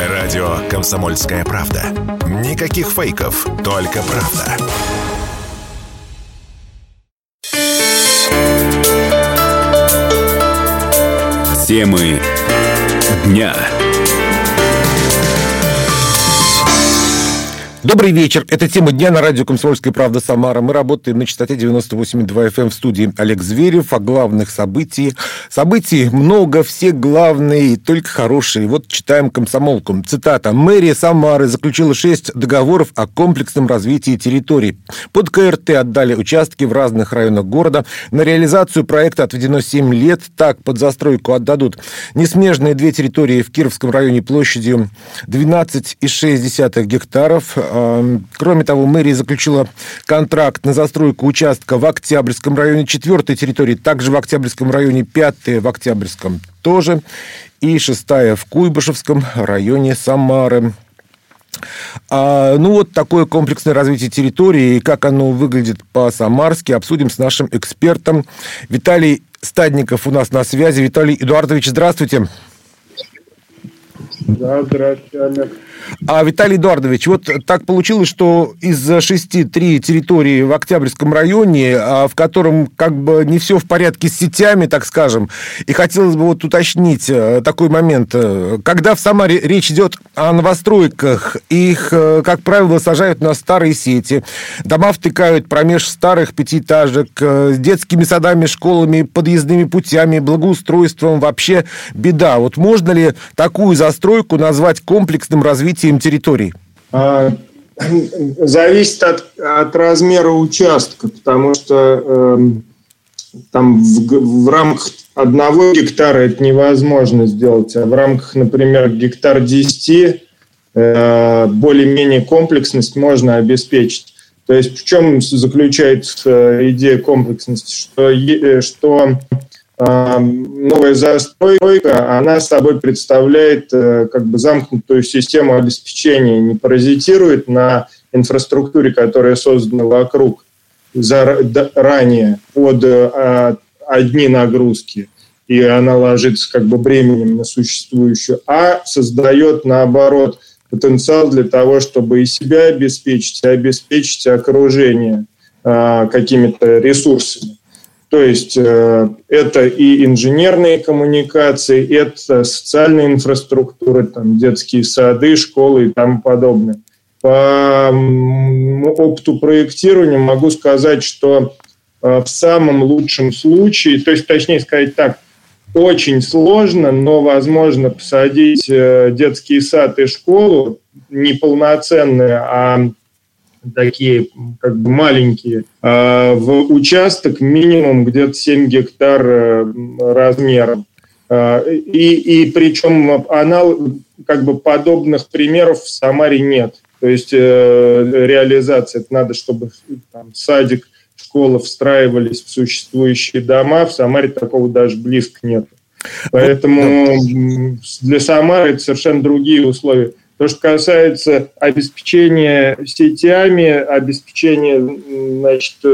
Радио «Комсомольская правда». Никаких фейков, только правда. Темы дня. Добрый вечер. Это тема дня на радио «Комсомольская правда» Самара. Мы работаем на частоте 98,2 FM эм в студии Олег Зверев о главных событиях. Событий много, все главные, только хорошие. Вот читаем комсомолку. Цитата. «Мэрия Самары заключила шесть договоров о комплексном развитии территорий. Под КРТ отдали участки в разных районах города. На реализацию проекта отведено 7 лет. Так, под застройку отдадут несмежные две территории в Кировском районе площадью 12,6 гектаров – кроме того, мэрия заключила контракт на застройку участка в Октябрьском районе, четвертой территории, также в Октябрьском районе, пятая в Октябрьском тоже, и шестая в Куйбышевском районе Самары. А, ну вот такое комплексное развитие территории и как оно выглядит по-самарски обсудим с нашим экспертом. Виталий Стадников у нас на связи. Виталий Эдуардович, здравствуйте. Да, здравствуйте, Олег. А, Виталий Эдуардович, вот так получилось, что из шести три территории в Октябрьском районе, а, в котором как бы не все в порядке с сетями, так скажем, и хотелось бы вот уточнить э, такой момент. Э, когда в Самаре речь идет о новостройках, их, э, как правило, сажают на старые сети, дома втыкают промеж старых пятиэтажек, с детскими садами, школами, подъездными путями, благоустройством, вообще беда. Вот можно ли такую застройку назвать комплексным развитием территорий? А, зависит от, от размера участка, потому что э, там в, в рамках одного гектара это невозможно сделать, а в рамках, например, гектар 10 э, более-менее комплексность можно обеспечить. То есть в чем заключается идея комплексности? Что, э, что новая застройка, она собой представляет э, как бы замкнутую систему обеспечения, не паразитирует на инфраструктуре, которая создана вокруг ранее под э, одни нагрузки, и она ложится как бы бременем на существующую, а создает, наоборот, потенциал для того, чтобы и себя обеспечить, и обеспечить окружение э, какими-то ресурсами. То есть э, это и инженерные коммуникации, это социальная инфраструктура, там, детские сады, школы и тому подобное. По опыту проектирования могу сказать, что э, в самом лучшем случае, то есть, точнее сказать так, очень сложно, но возможно посадить э, детский сад и школу не полноценные, а такие как бы маленькие, а в участок минимум где-то 7 гектар э, размером. А, и, и причем анал, как бы подобных примеров в Самаре нет. То есть э, реализация, это надо, чтобы там, садик, школа встраивались в существующие дома. В Самаре такого даже близко нет. Поэтому для Самары это совершенно другие условия. То, что касается обеспечения сетями, обеспечения значит, э,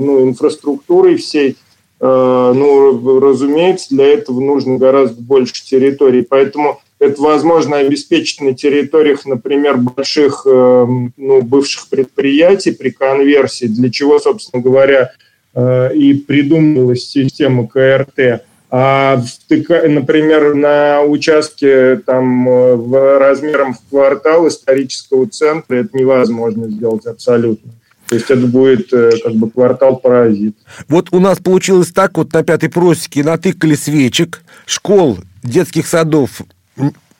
ну, инфраструктурой всей, э, ну, разумеется, для этого нужно гораздо больше территорий. Поэтому это возможно обеспечить на территориях, например, больших э, ну, бывших предприятий при конверсии, для чего, собственно говоря, и придумывалась система КРТ – а, например, на участке там, в, размером в квартал исторического центра это невозможно сделать абсолютно. То есть это будет э, как бы квартал-паразит. Вот у нас получилось так, вот на пятой просеке натыкали свечек, школ, детских садов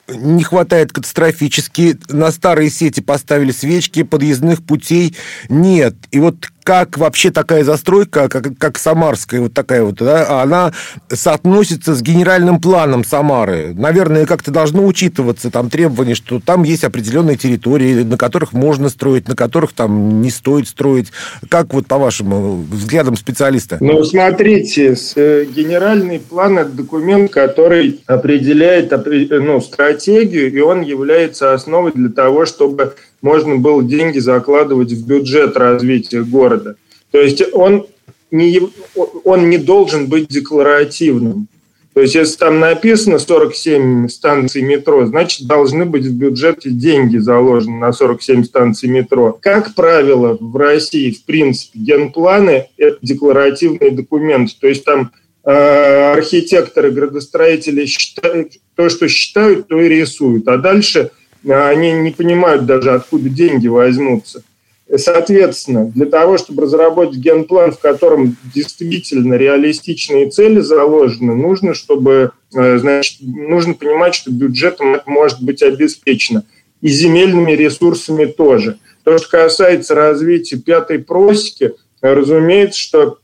не хватает катастрофически. На старые сети поставили свечки, подъездных путей нет. И вот как вообще такая застройка, как, как Самарская, вот такая вот, да, она соотносится с генеральным планом Самары. Наверное, как-то должно учитываться там требования, что там есть определенные территории, на которых можно строить, на которых там не стоит строить. Как вот по вашему взглядам специалиста? Ну, смотрите, э, генеральный план – это документ, который определяет ну, стратегию, и он является основой для того, чтобы можно было деньги закладывать в бюджет развития города. То есть он не, он не должен быть декларативным. То есть, если там написано 47 станций метро, значит, должны быть в бюджете деньги заложены на 47 станций метро. Как правило, в России, в принципе, генпланы – это декларативные документы. То есть, там э, архитекторы, градостроители считают, то, что считают, то и рисуют. А дальше они не понимают даже, откуда деньги возьмутся. Соответственно, для того, чтобы разработать генплан, в котором действительно реалистичные цели заложены, нужно, чтобы, э, значит, нужно понимать, что бюджетом это может быть обеспечено. И земельными ресурсами тоже. То, что касается развития пятой просеки, разумеется, что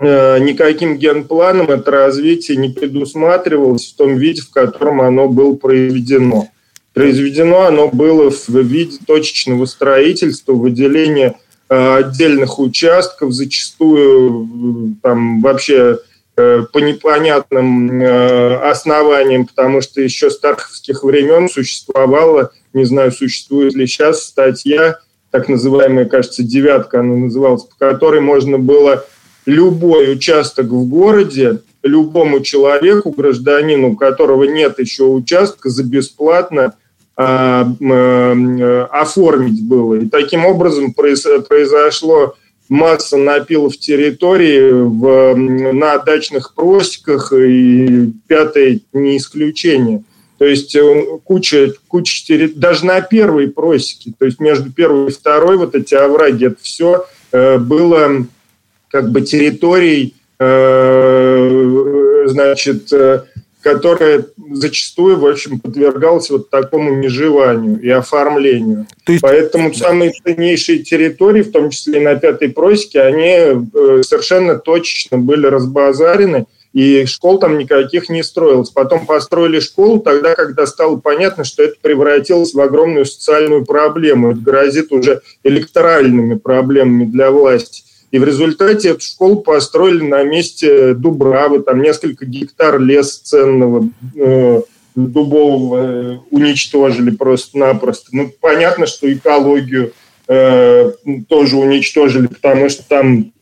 э, никаким генпланом это развитие не предусматривалось в том виде, в котором оно было проведено. Произведено оно было в виде точечного строительства, выделения э, отдельных участков, зачастую там вообще э, по непонятным э, основаниям, потому что еще с тарховских времен существовала, не знаю, существует ли сейчас статья, так называемая, кажется, девятка она называлась, по которой можно было любой участок в городе любому человеку, гражданину, у которого нет еще участка, за бесплатно э, оформить было. И таким образом произошло масса напилов территории в, на дачных просеках, и пятое не исключение. То есть куча, куча территорий, даже на первой просеке, то есть между первой и второй вот эти овраги, это все э, было как бы территорией, э, значит, которая зачастую, в общем, подвергалась вот такому межеванию и оформлению. То есть... Поэтому самые ценнейшие территории, в том числе и на Пятой Просеке, они э, совершенно точечно были разбазарены, и школ там никаких не строилось. Потом построили школу тогда, когда стало понятно, что это превратилось в огромную социальную проблему. Это грозит уже электоральными проблемами для власти. И в результате эту школу построили на месте Дубравы, там несколько гектар леса ценного э, дубового э, уничтожили просто-напросто. Ну, понятно, что экологию э, тоже уничтожили, потому что там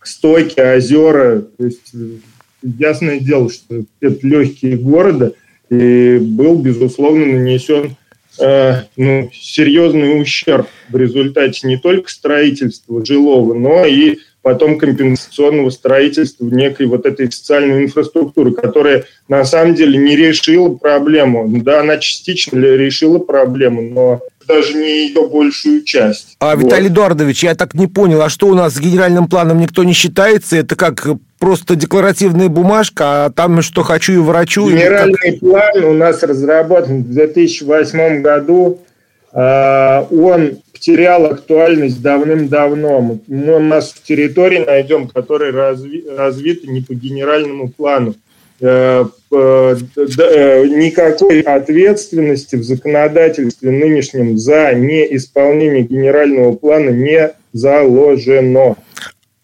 стойки, озера, то есть э, ясное дело, что это легкие города, и был, безусловно, нанесен Э, ну, серьезный ущерб в результате не только строительства жилого, но и потом компенсационного строительства некой вот этой социальной инфраструктуры, которая на самом деле не решила проблему. Да, она частично решила проблему, но даже не ее большую часть. А, вот. Виталий Эдуардович, я так не понял, а что у нас с генеральным планом никто не считается? Это как просто декларативная бумажка, а там что хочу и врачу. Генеральный как... план у нас разработан в 2008 году. А, он потерял актуальность давным-давно. Мы массу территорий найдем, которые разви... развиты не по генеральному плану. Э, э, э, никакой ответственности в законодательстве нынешнем за неисполнение генерального плана не заложено.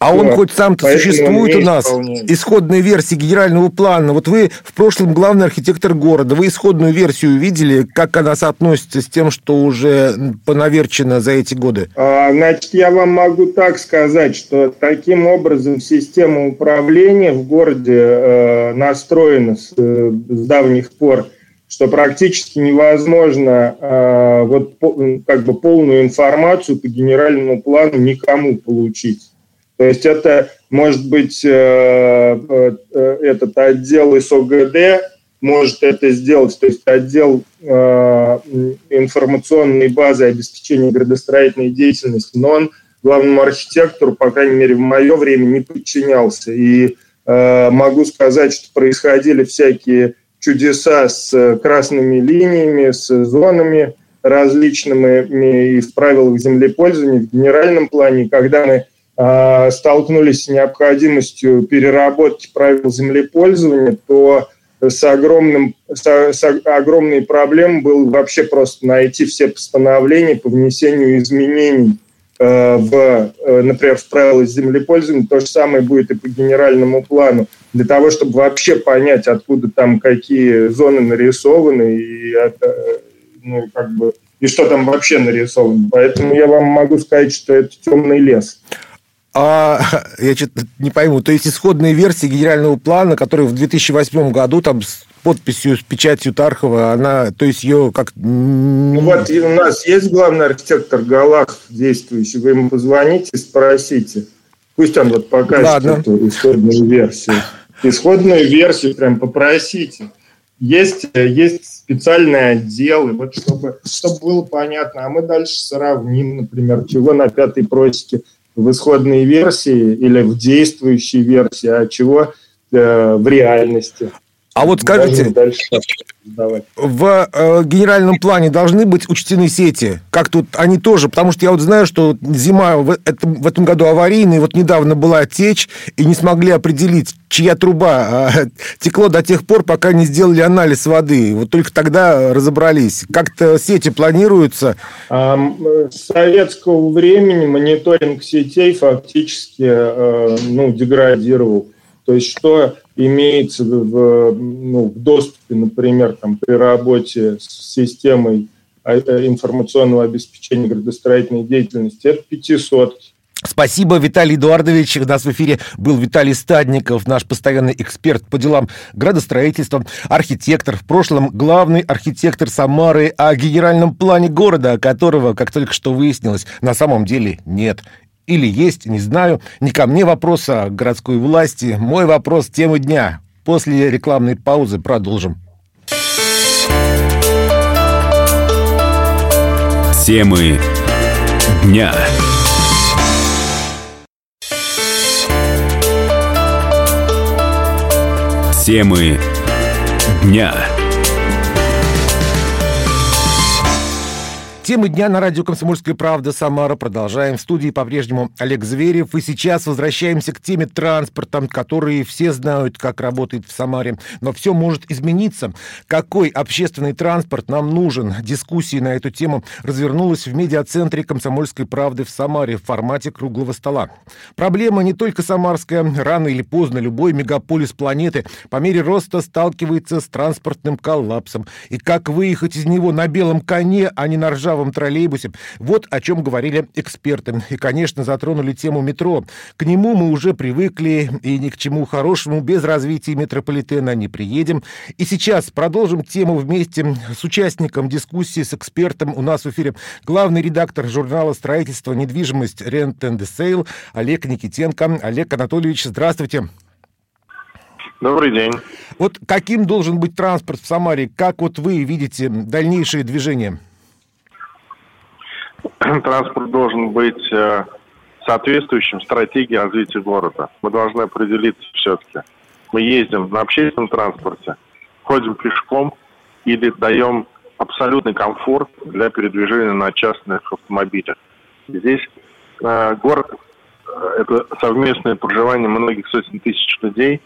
А он хоть сам-то существует у нас, исполняет. исходная версия генерального плана. Вот вы в прошлом главный архитектор города, вы исходную версию видели, как она соотносится с тем, что уже понаверчено за эти годы? А, значит, я вам могу так сказать, что таким образом система управления в городе э, настроена с, э, с давних пор, что практически невозможно э, вот, по, как бы полную информацию по генеральному плану никому получить. То есть это может быть э, э, этот отдел СОГД может это сделать, то есть отдел э, информационной базы обеспечения градостроительной деятельности, но он главному архитектору, по крайней мере, в мое время не подчинялся. И могу сказать, что происходили всякие чудеса с красными линиями, с зонами различными и в правилах землепользования, в генеральном плане, когда мы столкнулись с необходимостью переработки правил землепользования, то с, огромным, с, с огромной проблемой было вообще просто найти все постановления по внесению изменений э, в, э, например, в правила землепользования. То же самое будет и по генеральному плану. Для того, чтобы вообще понять, откуда там какие зоны нарисованы и, это, ну, как бы, и что там вообще нарисовано. Поэтому я вам могу сказать, что это темный лес. А, я что-то не пойму. То есть исходная версия генерального плана, который в 2008 году там с подписью, с печатью Тархова, она, то есть ее как... Ну вот у нас есть главный архитектор Галах действующий, вы ему позвоните, спросите. Пусть он вот покажет Ладно. эту исходную версию. Исходную версию прям попросите. Есть, есть специальные отделы, вот чтобы, чтобы было понятно. А мы дальше сравним, например, чего на пятой просеке в исходной версии или в действующей версии, а чего э, в реальности. А вот скажите, в э, генеральном плане должны быть учтены сети? Как тут они тоже? Потому что я вот знаю, что зима в этом, в этом году аварийная, вот недавно была течь, и не смогли определить, чья труба а, текло до тех пор, пока не сделали анализ воды. Вот только тогда разобрались. Как-то сети планируются? С советского времени мониторинг сетей фактически э, ну, деградировал. То есть что имеется в, ну, в доступе, например, там, при работе с системой а, э, информационного обеспечения градостроительной деятельности, это пятисотки. Спасибо, Виталий Эдуардович. У нас в эфире был Виталий Стадников, наш постоянный эксперт по делам градостроительства, архитектор, в прошлом главный архитектор Самары, о генеральном плане города, которого, как только что выяснилось, на самом деле нет. Или есть, не знаю. Не ко мне вопрос, а городской власти. Мой вопрос темы дня. После рекламной паузы продолжим. Темы дня. Темы дня. Темы дня на радио «Комсомольская правда» Самара. Продолжаем. В студии по-прежнему Олег Зверев. И сейчас возвращаемся к теме транспорта, которые все знают, как работает в Самаре. Но все может измениться. Какой общественный транспорт нам нужен? Дискуссии на эту тему развернулась в медиацентре «Комсомольской правды» в Самаре в формате круглого стола. Проблема не только самарская. Рано или поздно любой мегаполис планеты по мере роста сталкивается с транспортным коллапсом. И как выехать из него на белом коне, а не на ржавом ржавом троллейбусе. Вот о чем говорили эксперты. И, конечно, затронули тему метро. К нему мы уже привыкли, и ни к чему хорошему без развития метрополитена не приедем. И сейчас продолжим тему вместе с участником дискуссии, с экспертом. У нас в эфире главный редактор журнала «Строительство. Недвижимость. Rent and Sale» Олег Никитенко. Олег Анатольевич, здравствуйте. Добрый день. Вот каким должен быть транспорт в Самаре? Как вот вы видите дальнейшие движения? транспорт должен быть э, соответствующим стратегии развития города. Мы должны определиться все-таки. Мы ездим на общественном транспорте, ходим пешком или даем абсолютный комфорт для передвижения на частных автомобилях. Здесь э, город э, – это совместное проживание многих сотен тысяч людей,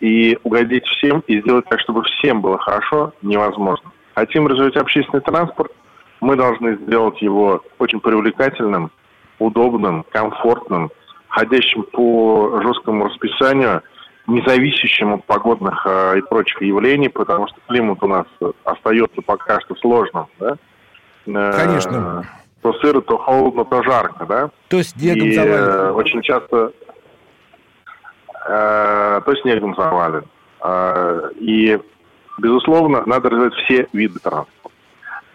и угодить всем и сделать так, чтобы всем было хорошо, невозможно. Хотим развивать общественный транспорт – мы должны сделать его очень привлекательным, удобным, комфортным, ходящим по жесткому расписанию, независящим от погодных э, и прочих явлений, потому что климат у нас остается пока что сложным, да? Э, Конечно. То сыро, то холодно, то жарко, да? То снегом и, завален. Э, очень часто э, то снегом завален. Э, и, безусловно, надо развивать все виды транспорта.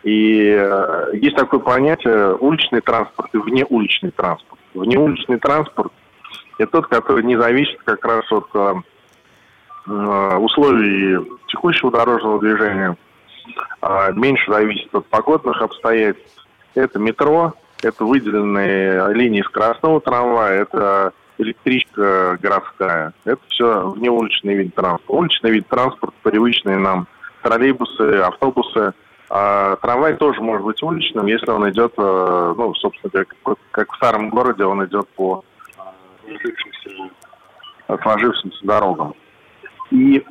И э, есть такое понятие уличный транспорт и внеуличный транспорт. Внеуличный транспорт – это тот, который не зависит как раз от э, э условий текущего дорожного движения, э, меньше зависит от погодных обстоятельств. Это метро, это выделенные линии скоростного трамвая, это электричка городская. Это все внеуличный вид транспорта. Уличный вид транспорта, привычные нам троллейбусы, автобусы – а трамвай тоже может быть уличным, если он идет, э, ну, собственно, как, как в старом городе, он идет по э, сложившимся дорогам. И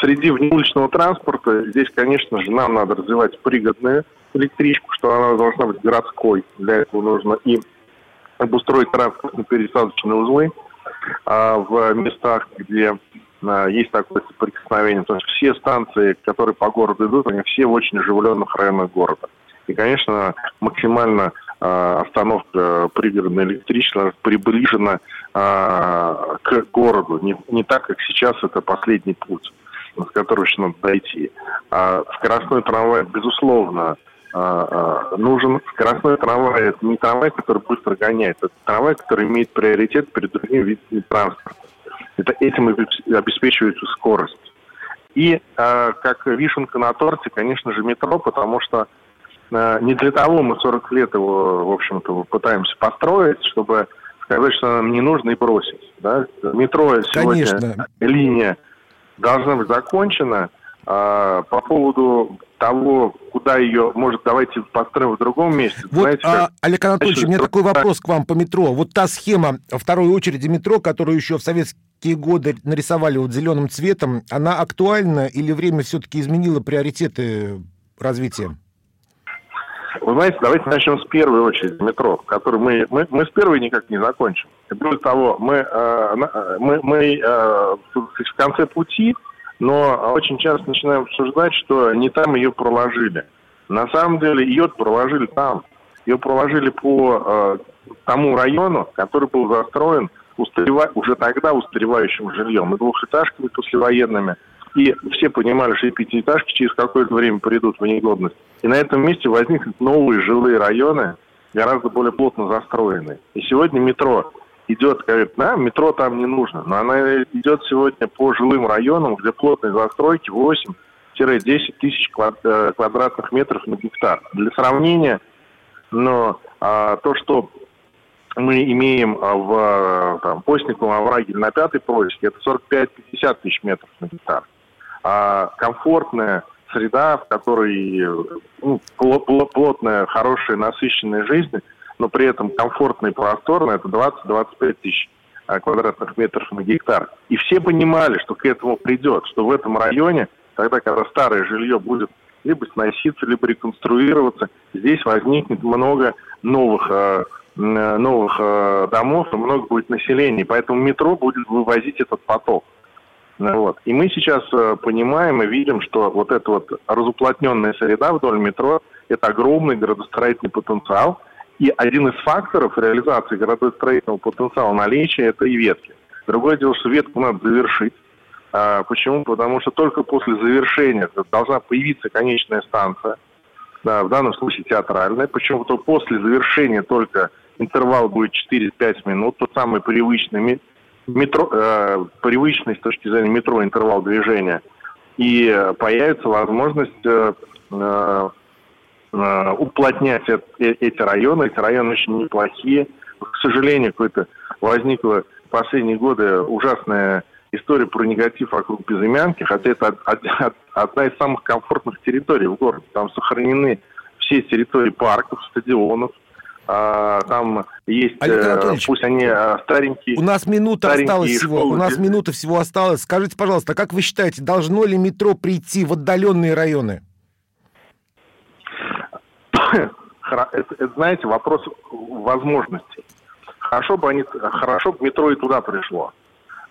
среди внеуличного транспорта здесь, конечно же, нам надо развивать пригодную электричку, что она должна быть городской. Для этого нужно и обустроить транспортно-пересадочные узлы а в местах, где есть такое соприкосновение. То есть все станции, которые по городу идут, они все в очень оживленных районах города. И, конечно, максимально остановка пригородная электричества приближена к городу. Не, не так, как сейчас это последний путь, с которого еще надо дойти. А скоростной трамвай, безусловно, нужен. Скоростной трамвай – это не трамвай, который быстро гоняет, это трамвай, который имеет приоритет перед другими видами транспорта. Это этим обеспечивается скорость. И э, как вишенка на торте, конечно же, метро, потому что э, не для того мы 40 лет его, в общем-то, пытаемся построить, чтобы сказать, что нам не нужно и бросить. Да? Метро сегодня, конечно. линия должна быть закончена. Э, по поводу того, куда ее, может, давайте построим в другом месте. Вот, Знаете, а, Олег Анатольевич, у меня такой вопрос к вам по метро. Вот та схема второй очереди метро, которую еще в советские годы нарисовали вот зеленым цветом, она актуальна или время все-таки изменило приоритеты развития? Вы знаете, давайте начнем с первой очереди метро, который мы, мы, мы с первой никак не закончим. Более того, мы, э, э мы, мы э, в конце пути но очень часто начинаем обсуждать, что не там ее проложили. На самом деле ее проложили там. Ее проложили по э, тому району, который был застроен устарева... уже тогда устаревающим жильем и двухэтажками послевоенными. И все понимали, что и пятиэтажки через какое-то время придут в негодность. И на этом месте возникнут новые жилые районы, гораздо более плотно застроенные. И сегодня метро идет, говорит, да, метро там не нужно, но она идет сегодня по жилым районам, где плотные застройки 8-10 тысяч э, квадратных метров на гектар. Для сравнения, но а, то, что мы имеем а, в там, Постниковом овраге или на пятой просеке, это 45-50 тысяч метров на гектар. А комфортная среда, в которой ну, плотная, хорошая, насыщенная жизнь – но при этом комфортно и просторно, это 20-25 тысяч а, квадратных метров на гектар. И все понимали, что к этому придет, что в этом районе, тогда, когда старое жилье будет либо сноситься, либо реконструироваться, здесь возникнет много новых, э, новых э, домов и много будет населения. Поэтому метро будет вывозить этот поток. Вот. И мы сейчас э, понимаем и видим, что вот эта вот разуплотненная среда вдоль метро – это огромный градостроительный потенциал – и один из факторов реализации градостроительного потенциала наличия – это и ветки. Другое дело, что ветку надо завершить. А, почему? Потому что только после завершения должна появиться конечная станция, да, в данном случае театральная. Почему? То после завершения только интервал будет 4-5 минут, тот самый привычный метро, э, привычный с точки зрения метро интервал движения. И появится возможность э, э Э, уплотнять э, эти районы. Эти районы очень неплохие. К сожалению, какой-то возникла в последние годы ужасная история про негатив вокруг Безымянки, хотя это одна из самых комфортных территорий в городе. Там сохранены все территории парков, стадионов, там есть, э, пусть они старенькие. У нас минута осталась всего. У нас минута всего осталась. Скажите, пожалуйста, как вы считаете, должно ли метро прийти в отдаленные районы? это, знаете, вопрос возможностей. Хорошо бы они, хорошо бы метро и туда пришло.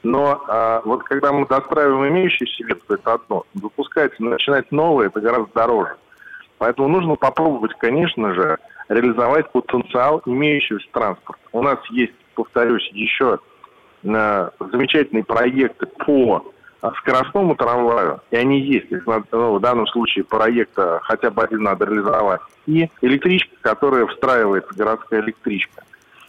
Но а, вот когда мы достраиваем имеющиеся ветку, это одно. Выпускать, начинать новое, это гораздо дороже. Поэтому нужно попробовать, конечно же, реализовать потенциал имеющегося транспорта. У нас есть, повторюсь, еще э, замечательные проекты по а скоростному трамваю, и они есть, ну, в данном случае проекта хотя бы один надо реализовать, и электричка, которая встраивается, городская электричка.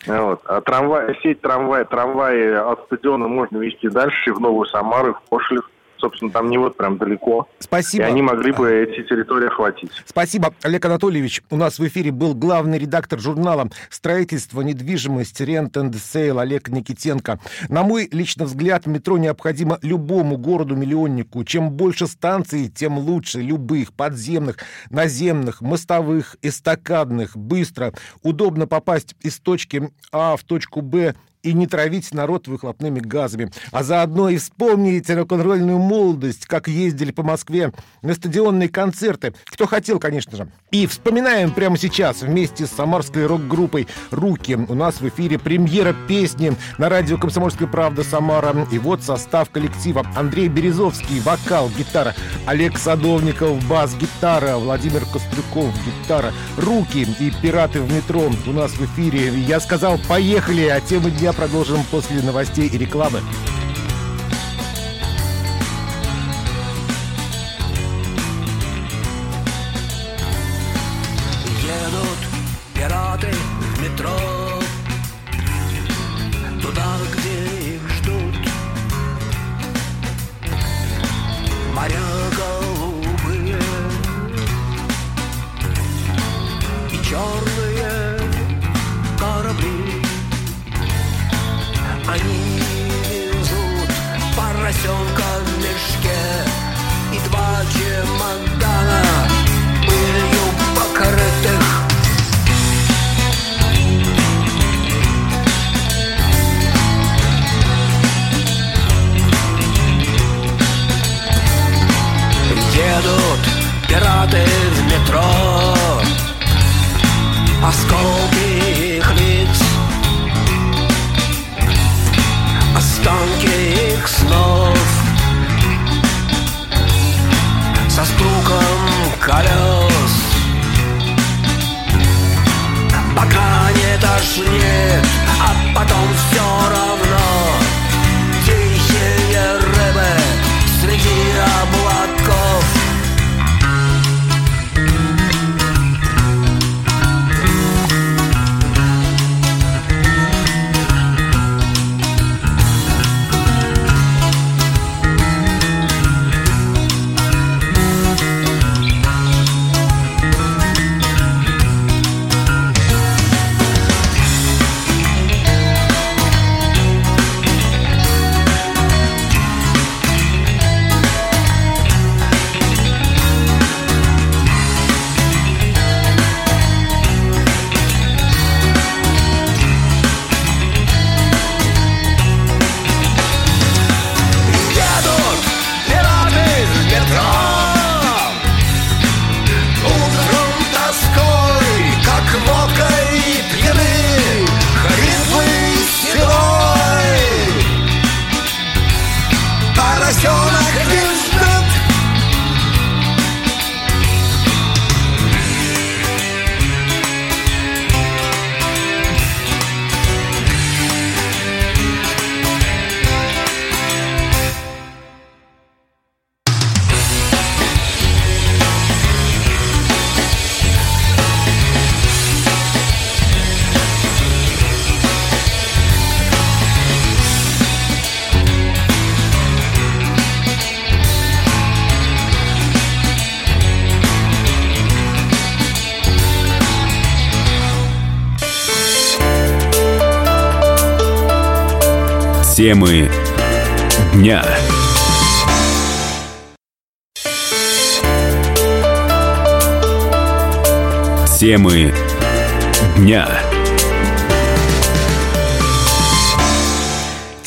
Вот. А трамвай, сеть трамвая, трамваи от стадиона можно вести дальше в Новую Самару, в Кошлев, собственно, там не вот прям далеко. Спасибо. И они могли бы эти территории охватить. Спасибо. Олег Анатольевич, у нас в эфире был главный редактор журнала «Строительство, недвижимость, rent and sale» Олег Никитенко. На мой личный взгляд, метро необходимо любому городу-миллионнику. Чем больше станций, тем лучше. Любых, подземных, наземных, мостовых, эстакадных, быстро. Удобно попасть из точки А в точку Б и не травить народ выхлопными газами. А заодно и вспомните рок-н-ролльную молодость, как ездили по Москве на стадионные концерты. Кто хотел, конечно же. И вспоминаем прямо сейчас вместе с самарской рок-группой «Руки». У нас в эфире премьера песни на радио «Комсомольская правда» Самара. И вот состав коллектива. Андрей Березовский, вокал, гитара. Олег Садовников, бас, гитара. Владимир Кострюков, гитара. «Руки» и «Пираты в метро» у нас в эфире. Я сказал, поехали, а темы дня продолжим после новостей и рекламы. Темы дня. Темы дня.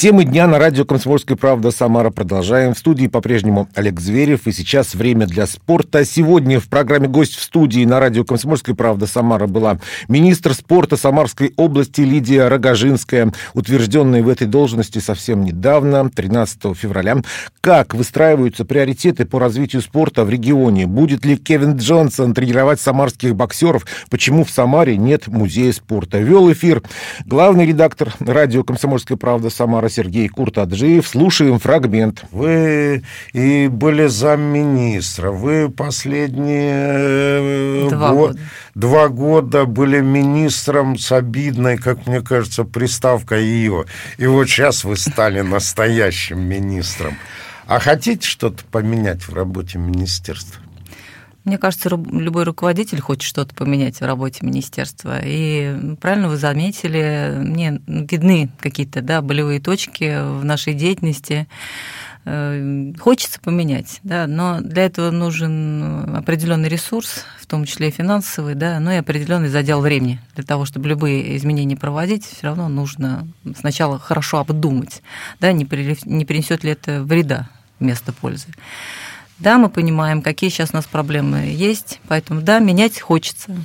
Темы дня на радио «Комсомольская правда» Самара продолжаем. В студии по-прежнему Олег Зверев. И сейчас время для спорта. Сегодня в программе «Гость в студии» на радио «Комсомольская правда» Самара была министр спорта Самарской области Лидия Рогожинская, утвержденная в этой должности совсем недавно, 13 февраля. Как выстраиваются приоритеты по развитию спорта в регионе? Будет ли Кевин Джонсон тренировать самарских боксеров? Почему в Самаре нет музея спорта? Вел эфир главный редактор радио «Комсомольская правда» Самара Сергей Куртаджиев. Слушаем фрагмент. Вы и были замминистра, вы последние два, год, года. два года были министром с обидной, как мне кажется, приставкой «ее». И вот сейчас вы стали настоящим министром. А хотите что-то поменять в работе министерства? Мне кажется, любой руководитель хочет что-то поменять в работе министерства. И правильно вы заметили, мне видны какие-то да, болевые точки в нашей деятельности. Э, хочется поменять, да, но для этого нужен определенный ресурс, в том числе и финансовый, да, но и определенный задел времени. Для того, чтобы любые изменения проводить, все равно нужно сначала хорошо обдумать, да, не, принесет ли это вреда вместо пользы. Да, мы понимаем, какие сейчас у нас проблемы есть, поэтому да, менять хочется.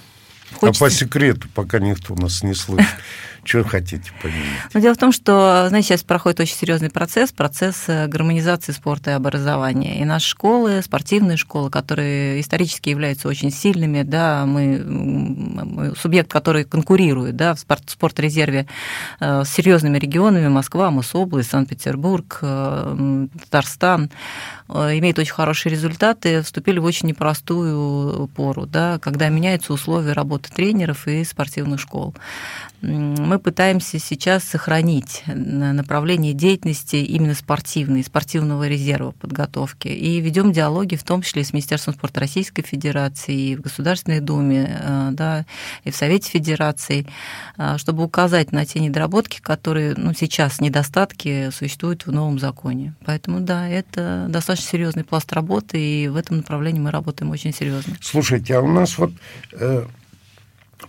Хочется. А по секрету, пока никто нас не слышит, что хотите поменять? Но дело в том, что, знаете, сейчас проходит очень серьезный процесс, процесс э, гармонизации спорта и образования. И наши школы, спортивные школы, которые исторически являются очень сильными, да, мы, мы субъект, который конкурирует, да, в спорт, спорт-резерве э, с серьезными регионами, Москва, Мособласть, Санкт-Петербург, э, Татарстан, имеют очень хорошие результаты, вступили в очень непростую пору, да, когда меняются условия работы тренеров и спортивных школ мы пытаемся сейчас сохранить направление деятельности именно спортивной, спортивного резерва подготовки. И ведем диалоги, в том числе с Министерством спорта Российской Федерации, и в Государственной Думе, э, да, и в Совете Федерации, э, чтобы указать на те недоработки, которые ну, сейчас недостатки существуют в новом законе. Поэтому, да, это достаточно серьезный пласт работы, и в этом направлении мы работаем очень серьезно. Слушайте, а у нас вот э,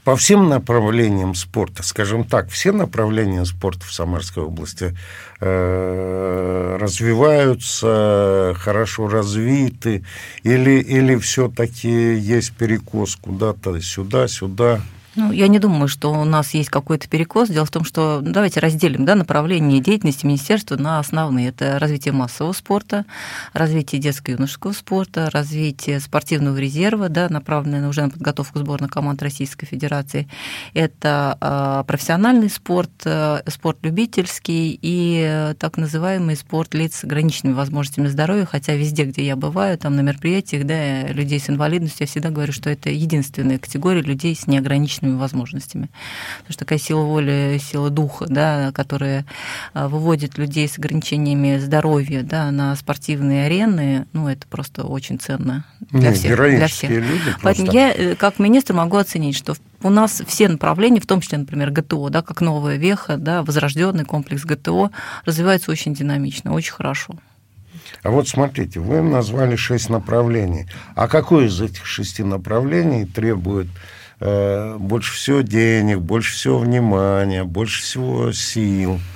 по всем направлениям спорта, скажем так, все направления спорта в Самарской области э, развиваются, хорошо развиты, или, или все-таки есть перекос куда-то сюда, сюда? Ну, я не думаю, что у нас есть какой-то перекос. Дело в том, что ну, давайте разделим да, направление деятельности министерства на основные. Это развитие массового спорта, развитие детско-юношеского спорта, развитие спортивного резерва, да, направленное уже на подготовку сборных команд Российской Федерации. Это э, профессиональный спорт, э, спорт любительский и э, так называемый спорт лиц с ограниченными возможностями здоровья, хотя везде, где я бываю, там на мероприятиях, да, людей с инвалидностью, я всегда говорю, что это единственная категория людей с неограниченными ограниченными возможностями. Потому что такая сила воли, сила духа, да, которая а, выводит людей с ограничениями здоровья да, на спортивные арены, ну, это просто очень ценно для ну, всех. Для всех. Люди Поэтому я, э, как министр, могу оценить, что у нас все направления, в том числе, например, ГТО, да, как новая веха, да, возрожденный комплекс ГТО, развивается очень динамично, очень хорошо. А вот смотрите, вы назвали шесть направлений. А какое из этих шести направлений требует больше всего денег, больше всего внимания, больше всего сил –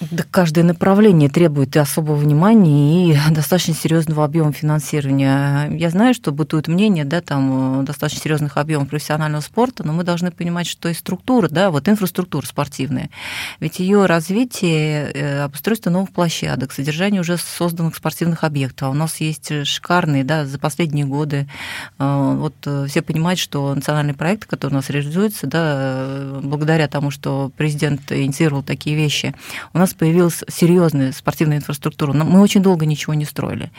да, каждое направление требует и особого внимания, и достаточно серьезного объема финансирования. Я знаю, что бытует мнение, да, там достаточно серьезных объемов профессионального спорта, но мы должны понимать, что и структура, да, вот инфраструктура спортивная, ведь ее развитие, э, обустройство новых площадок, содержание уже созданных спортивных объектов. А у нас есть шикарные, да, за последние годы, э, вот э, все понимают, что национальный проект, который у нас реализуется, да, благодаря тому, что президент инициировал такие вещи, у нас нас появилась серьезная спортивная инфраструктура. Мы очень долго ничего не строили.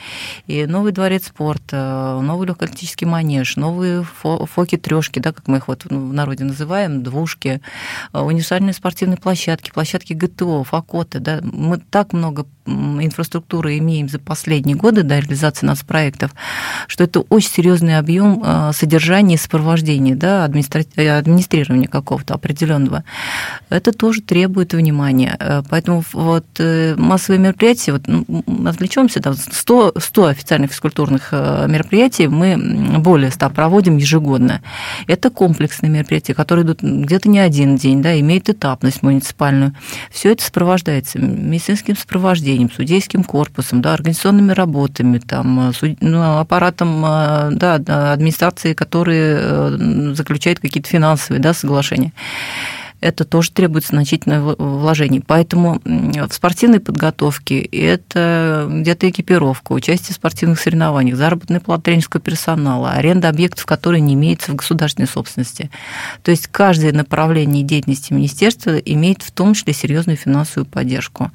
И новый дворец спорта, новый легкоатлетический манеж, новые фоки трешки, да, как мы их вот в народе называем, двушки, универсальные спортивные площадки, площадки ГТО, факоты. Да. Мы так много инфраструктуры имеем за последние годы до реализации нас проектов, что это очень серьезный объем а, содержания и сопровождения, да, администри... администрирования какого-то определенного. Это тоже требует внимания. Э, поэтому вот э, массовые мероприятия, вот ну, отвлечемся, да, 100, 100 официальных физкультурных э, мероприятий мы более 100 проводим ежегодно. Это комплексные мероприятия, которые идут где-то не один день, да, имеют этапность муниципальную. Все это сопровождается медицинским сопровождением, судейским корпусом, да, организационными работами, там, э, суд... ну, аппаратом да, администрации, которые заключают какие-то финансовые да, соглашения это тоже требует значительных вложений. Поэтому в спортивной подготовке это где-то экипировка, участие в спортивных соревнованиях, заработная плата тренерского персонала, аренда объектов, которые не имеются в государственной собственности. То есть каждое направление деятельности министерства имеет в том числе серьезную финансовую поддержку.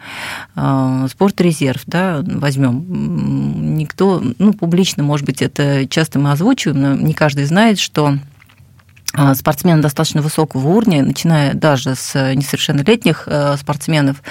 А, спорт-резерв, да, возьмем. Никто, ну, публично, может быть, это часто мы озвучиваем, но не каждый знает, что спортсмены достаточно высокого уровня, начиная даже с несовершеннолетних э, спортсменов,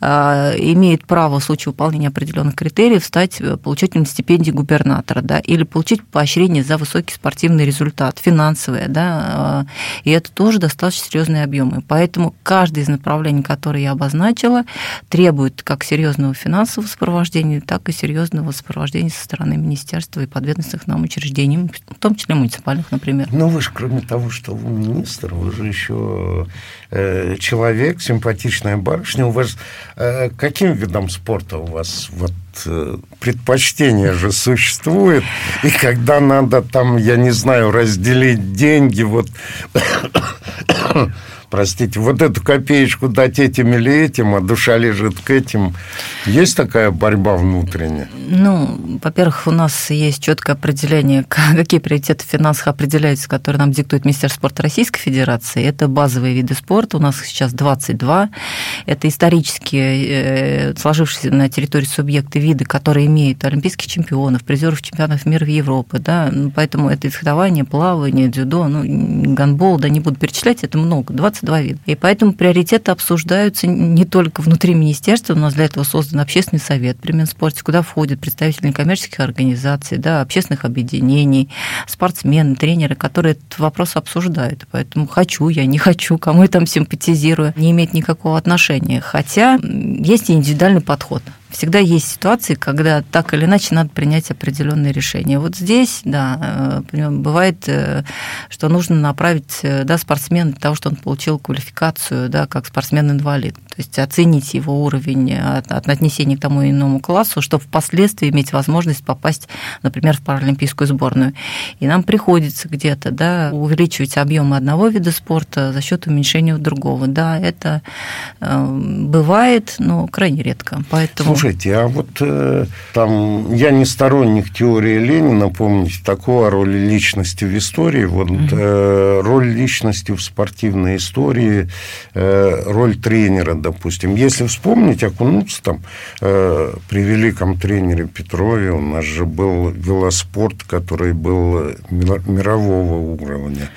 а, имеют право в случае выполнения определенных критериев стать получателем стипендии губернатора, да, или получить поощрение за высокий спортивный результат, финансовое, да, а, и это тоже достаточно серьезные объемы. Поэтому каждое из направлений, которые я обозначила, требует как серьезного финансового сопровождения, так и серьезного сопровождения со стороны министерства и подведомственных нам учреждений, в том числе муниципальных, например. Ну, вы же, кроме того, того, что вы министр, вы же еще э, человек, симпатичная барышня. У вас э, каким видом спорта у вас вот э, предпочтение же существует, и когда надо там, я не знаю, разделить деньги, вот простите, вот эту копеечку дать этим или этим, а душа лежит к этим. Есть такая борьба внутренняя? Ну, во-первых, у нас есть четкое определение, какие приоритеты финансов определяются, которые нам диктует Министерство спорта Российской Федерации. Это базовые виды спорта, у нас сейчас 22. Это исторические э, сложившиеся на территории субъекты виды, которые имеют олимпийских чемпионов, призеров чемпионов мира в Европе. Да? Ну, поэтому это фехтование, плавание, дзюдо, ну, гандбол, да, не буду перечислять, это много. 20 два вида. И поэтому приоритеты обсуждаются не только внутри министерства, у нас для этого создан общественный совет при Минспорте, куда входят представители некоммерческих организаций, да, общественных объединений, спортсмены, тренеры, которые этот вопрос обсуждают. Поэтому хочу я, не хочу, кому я там симпатизирую, не имеет никакого отношения. Хотя есть индивидуальный подход всегда есть ситуации, когда так или иначе надо принять определенные решения. Вот здесь, да, э, бывает, э, что нужно направить э, да, спортсмена для того, чтобы он получил квалификацию да, как спортсмен-инвалид. То есть оценить его уровень от, от отнесения к тому или иному классу, чтобы впоследствии иметь возможность попасть, например, в паралимпийскую сборную. И нам приходится где-то да, увеличивать объемы одного вида спорта за счет уменьшения другого. Да, это бывает, но крайне редко. Поэтому... Слушайте, а вот э, там я не сторонник теории Ленина, помните, такого роли личности в истории, вот э, роль личности в спортивной истории, э, роль тренера, допустим. Если вспомнить, окунуться там э, при великом тренере Петрове, у нас же был велоспорт, который был мирового уровня.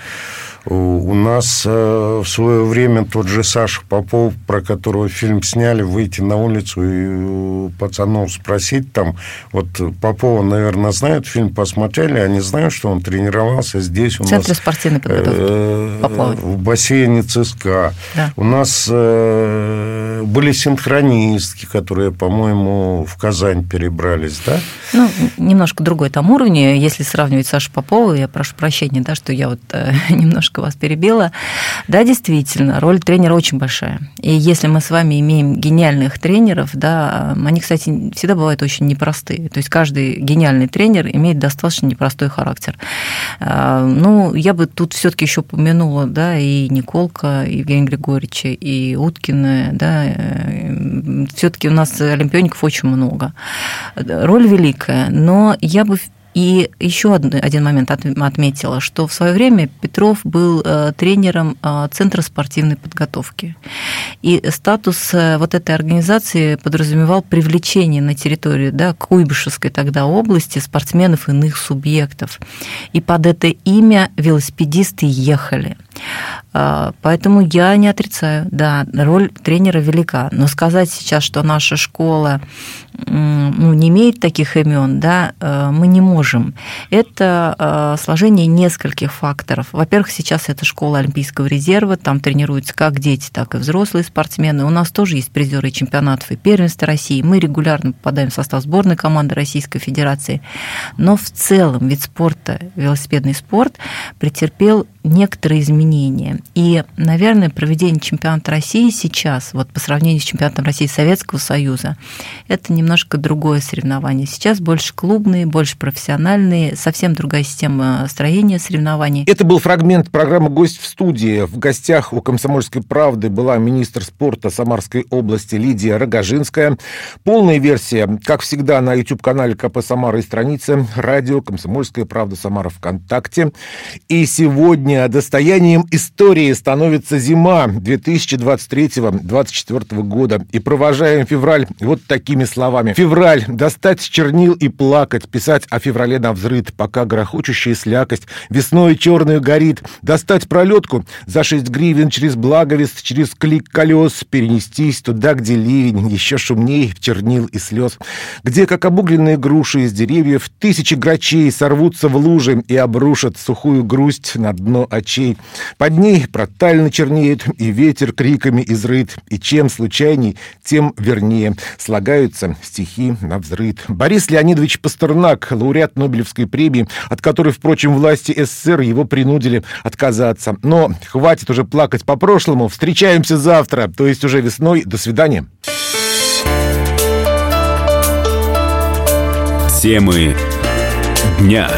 У нас э, в свое время тот же Саша Попов, про которого фильм сняли, выйти на улицу и пацанов спросить там, вот Попова, наверное, знают, фильм посмотрели, они знают, что он тренировался здесь у в Центре нас... спортивной подготовки. Э, в бассейне ЦСКА. Да. У нас э, были синхронистки, которые, по-моему, в Казань перебрались, да? Ну, немножко другой там уровень. Если сравнивать Сашу Попова, я прошу прощения, да, что я вот немножко немножко вас перебила. Да, действительно, роль тренера очень большая. И если мы с вами имеем гениальных тренеров, да, они, кстати, всегда бывают очень непростые. То есть каждый гениальный тренер имеет достаточно непростой характер. А, ну, я бы тут все-таки еще упомянула, да, и Николка, и Евгения Григорьевича, и Уткина, да, э, все-таки у нас олимпиоников очень много. Роль великая, но я бы и еще один момент отметила, что в свое время Петров был э, тренером э, Центра спортивной подготовки. И статус э, вот этой организации подразумевал привлечение на территорию да, Куйбышевской тогда области спортсменов иных субъектов. И под это имя велосипедисты ехали. Поэтому я не отрицаю, да, роль тренера велика. Но сказать сейчас, что наша школа ну, не имеет таких имен, да, э, мы не можем. Это э, сложение нескольких факторов. Во-первых, сейчас это школа Олимпийского резерва, там тренируются как дети, так и взрослые спортсмены. У нас тоже есть призеры чемпионатов и первенства России. Мы регулярно попадаем в состав сборной команды Российской Федерации. Но в целом вид спорта, велосипедный спорт, претерпел некоторые изменения. И, наверное, проведение чемпионата России сейчас, вот по сравнению с чемпионатом России Советского Союза, это немножко другое соревнование. Сейчас больше клубные, больше профессиональные, совсем другая система строения соревнований. Это был фрагмент программы «Гость в студии». В гостях у «Комсомольской правды» была министр спорта Самарской области Лидия Рогожинская. Полная версия, как всегда, на YouTube-канале КП «Самара» и странице радио «Комсомольская правда Самара» ВКонтакте. И сегодня достоянием истории становится зима 2023-2024 года. И провожаем февраль вот такими словами. Февраль. Достать чернил и плакать. Писать о феврале на взрыд, пока грохочущая слякость весной черную горит. Достать пролетку за 6 гривен через благовест, через клик колес. Перенестись туда, где ливень, еще шумней чернил и слез. Где, как обугленные груши из деревьев, тысячи грачей сорвутся в лужи и обрушат сухую грусть на дно очей. Под ней протально чернеет, и ветер криками изрыт. И чем случайней, тем вернее слагаются стихи на взрыт. Борис Леонидович Пастернак, лауреат Нобелевской премии, от которой, впрочем, власти СССР его принудили отказаться. Но хватит уже плакать по прошлому. Встречаемся завтра, то есть уже весной. До свидания. Темы дня.